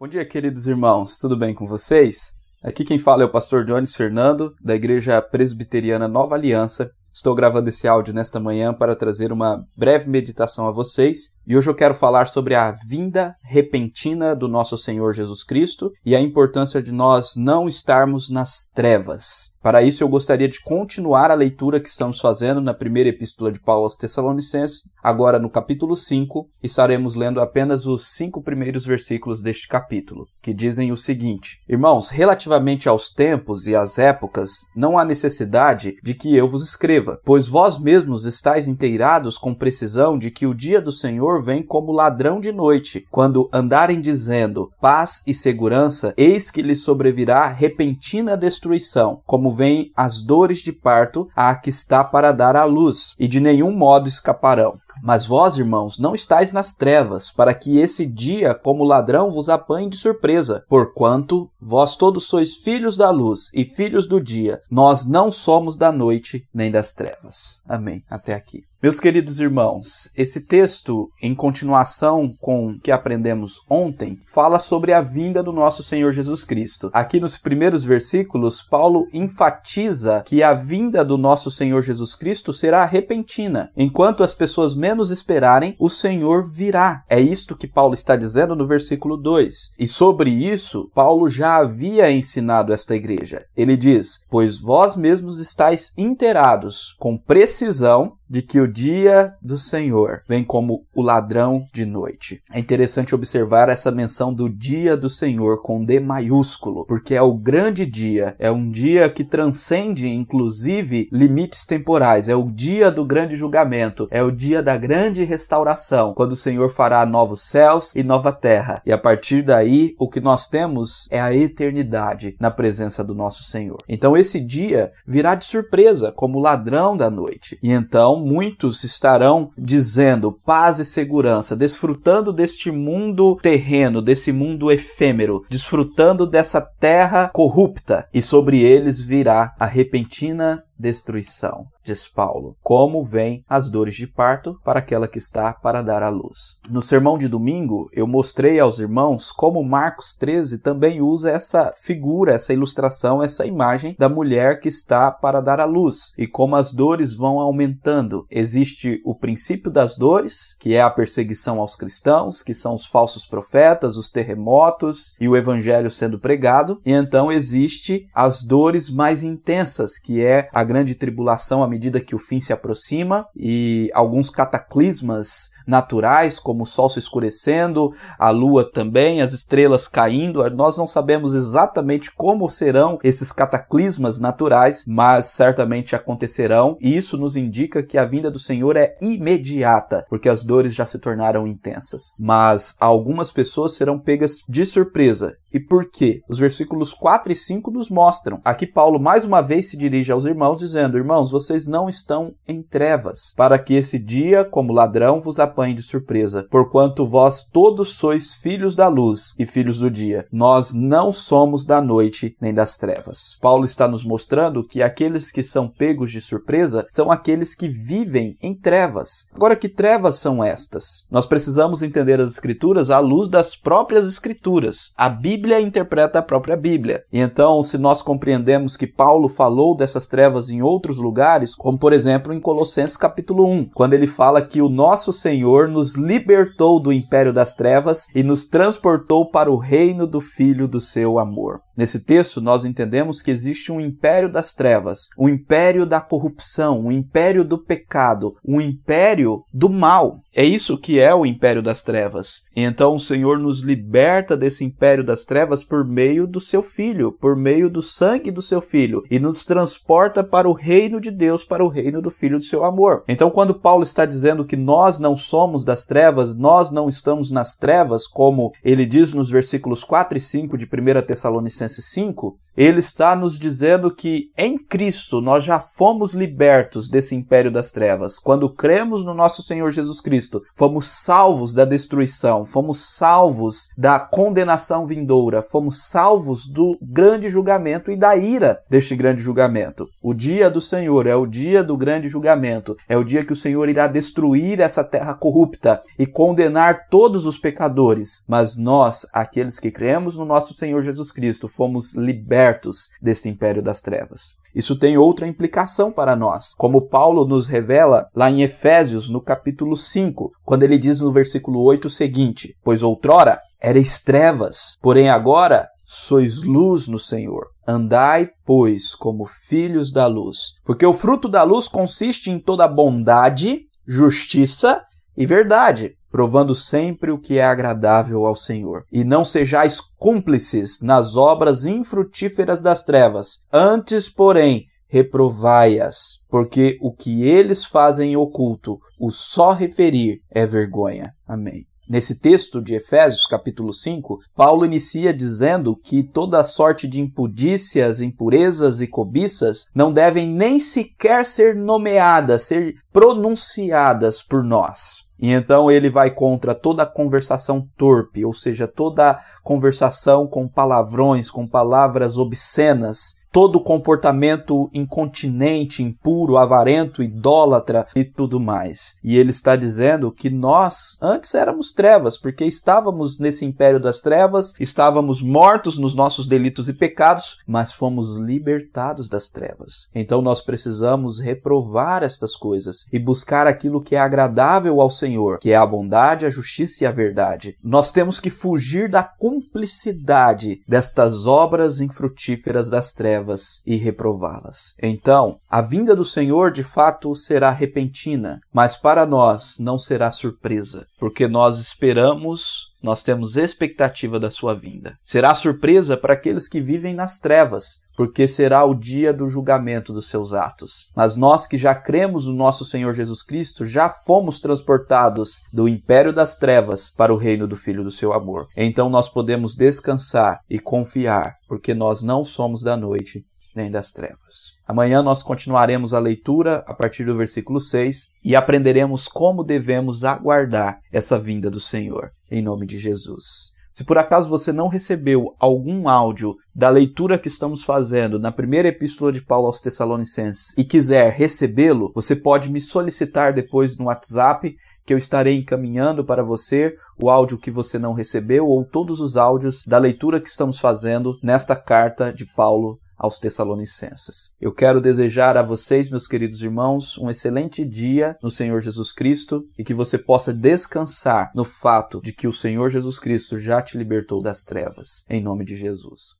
Bom dia, queridos irmãos, tudo bem com vocês? Aqui quem fala é o pastor Jones Fernando, da Igreja Presbiteriana Nova Aliança. Estou gravando esse áudio nesta manhã para trazer uma breve meditação a vocês e hoje eu quero falar sobre a vinda repentina do nosso Senhor Jesus Cristo e a importância de nós não estarmos nas trevas. Para isso, eu gostaria de continuar a leitura que estamos fazendo na primeira epístola de Paulo aos Tessalonicenses, agora no capítulo 5, e estaremos lendo apenas os cinco primeiros versículos deste capítulo, que dizem o seguinte: Irmãos, relativamente aos tempos e às épocas, não há necessidade de que eu vos escreva, pois vós mesmos estáis inteirados com precisão de que o dia do Senhor vem como ladrão de noite. Quando andarem dizendo paz e segurança, eis que lhes sobrevirá repentina destruição, como vem as dores de parto a que está para dar à luz, e de nenhum modo escaparão. Mas vós, irmãos, não estáis nas trevas, para que esse dia, como ladrão, vos apanhe de surpresa. Porquanto vós todos sois filhos da luz e filhos do dia. Nós não somos da noite nem das trevas. Amém. Até aqui. Meus queridos irmãos, esse texto, em continuação com o que aprendemos ontem, fala sobre a vinda do nosso Senhor Jesus Cristo. Aqui nos primeiros versículos, Paulo enfatiza que a vinda do nosso Senhor Jesus Cristo será repentina. Enquanto as pessoas menos esperarem, o Senhor virá. É isto que Paulo está dizendo no versículo 2. E sobre isso, Paulo já havia ensinado esta igreja. Ele diz: Pois vós mesmos estáis inteirados com precisão de que o dia do Senhor vem como o ladrão de noite. É interessante observar essa menção do dia do Senhor com D maiúsculo, porque é o grande dia, é um dia que transcende inclusive limites temporais, é o dia do grande julgamento, é o dia da grande restauração, quando o Senhor fará novos céus e nova terra. E a partir daí, o que nós temos é a eternidade na presença do nosso Senhor. Então esse dia virá de surpresa, como ladrão da noite. E então muitos estarão dizendo paz e segurança, desfrutando deste mundo terreno, desse mundo efêmero, desfrutando dessa terra corrupta, e sobre eles virá a repentina destruição, diz Paulo, como vêm as dores de parto para aquela que está para dar à luz. No sermão de domingo, eu mostrei aos irmãos como Marcos 13 também usa essa figura, essa ilustração, essa imagem da mulher que está para dar à luz e como as dores vão aumentando. Existe o princípio das dores, que é a perseguição aos cristãos, que são os falsos profetas, os terremotos e o evangelho sendo pregado, e então existe as dores mais intensas, que é a grande tribulação à medida que o fim se aproxima e alguns cataclismas naturais, como o sol se escurecendo, a lua também, as estrelas caindo. Nós não sabemos exatamente como serão esses cataclismas naturais, mas certamente acontecerão, e isso nos indica que a vinda do Senhor é imediata, porque as dores já se tornaram intensas. Mas algumas pessoas serão pegas de surpresa. E por quê? Os versículos 4 e 5 nos mostram. Aqui Paulo mais uma vez se dirige aos irmãos dizendo: Irmãos, vocês não estão em trevas, para que esse dia, como ladrão, vos apanhe de surpresa, porquanto vós todos sois filhos da luz e filhos do dia. Nós não somos da noite nem das trevas. Paulo está nos mostrando que aqueles que são pegos de surpresa são aqueles que vivem em trevas. Agora, que trevas são estas? Nós precisamos entender as Escrituras à luz das próprias Escrituras. A Bíblia interpreta a própria Bíblia. E então, se nós compreendemos que Paulo falou dessas trevas em outros lugares, como por exemplo em Colossenses capítulo 1, quando ele fala que o nosso Senhor nos libertou do império das trevas e nos transportou para o reino do Filho do seu amor. Nesse texto, nós entendemos que existe um império das trevas, um império da corrupção, um império do pecado, um império do mal. É isso que é o império das trevas. E então o Senhor nos liberta desse império das trevas por meio do seu filho, por meio do sangue do seu filho, e nos transporta para o reino de Deus, para o reino do filho do seu amor. Então, quando Paulo está dizendo que nós não somos das trevas, nós não estamos nas trevas, como ele diz nos versículos 4 e 5 de 1 Tessalonicenses Colossenses 5, ele está nos dizendo que em Cristo nós já fomos libertos desse império das trevas. Quando cremos no nosso Senhor Jesus Cristo, fomos salvos da destruição, fomos salvos da condenação vindoura, fomos salvos do grande julgamento e da ira deste grande julgamento. O dia do Senhor é o dia do grande julgamento, é o dia que o Senhor irá destruir essa terra corrupta e condenar todos os pecadores. Mas nós, aqueles que cremos no nosso Senhor Jesus Cristo, fomos libertos deste império das trevas. Isso tem outra implicação para nós, como Paulo nos revela lá em Efésios, no capítulo 5, quando ele diz no versículo 8 o seguinte: Pois outrora erais trevas, porém agora sois luz no Senhor. Andai, pois, como filhos da luz. Porque o fruto da luz consiste em toda bondade, justiça e verdade, provando sempre o que é agradável ao Senhor. E não sejais cúmplices nas obras infrutíferas das trevas, antes, porém, reprovai-as, porque o que eles fazem oculto, o só referir é vergonha. Amém. Nesse texto de Efésios, capítulo 5, Paulo inicia dizendo que toda sorte de impudícias, impurezas e cobiças não devem nem sequer ser nomeadas, ser pronunciadas por nós. E então ele vai contra toda conversação torpe, ou seja, toda conversação com palavrões, com palavras obscenas, todo comportamento incontinente, impuro, avarento, idólatra e tudo mais. E ele está dizendo que nós antes éramos trevas, porque estávamos nesse império das trevas, estávamos mortos nos nossos delitos e pecados, mas fomos libertados das trevas. Então nós precisamos reprovar estas coisas e buscar aquilo que é agradável ao Senhor, que é a bondade, a justiça e a verdade. Nós temos que fugir da cumplicidade destas obras infrutíferas das trevas trevas e reprová-las. Então, a vinda do Senhor de fato será repentina, mas para nós não será surpresa, porque nós esperamos nós temos expectativa da sua vinda. Será surpresa para aqueles que vivem nas trevas, porque será o dia do julgamento dos seus atos. Mas nós que já cremos no nosso Senhor Jesus Cristo, já fomos transportados do império das trevas para o reino do Filho do seu amor. Então nós podemos descansar e confiar, porque nós não somos da noite nem das trevas. Amanhã nós continuaremos a leitura a partir do versículo 6 e aprenderemos como devemos aguardar essa vinda do Senhor, em nome de Jesus. Se por acaso você não recebeu algum áudio da leitura que estamos fazendo na primeira epístola de Paulo aos Tessalonicenses e quiser recebê-lo, você pode me solicitar depois no WhatsApp que eu estarei encaminhando para você o áudio que você não recebeu ou todos os áudios da leitura que estamos fazendo nesta carta de Paulo aos Tessalonicenses. Eu quero desejar a vocês, meus queridos irmãos, um excelente dia no Senhor Jesus Cristo e que você possa descansar no fato de que o Senhor Jesus Cristo já te libertou das trevas. Em nome de Jesus.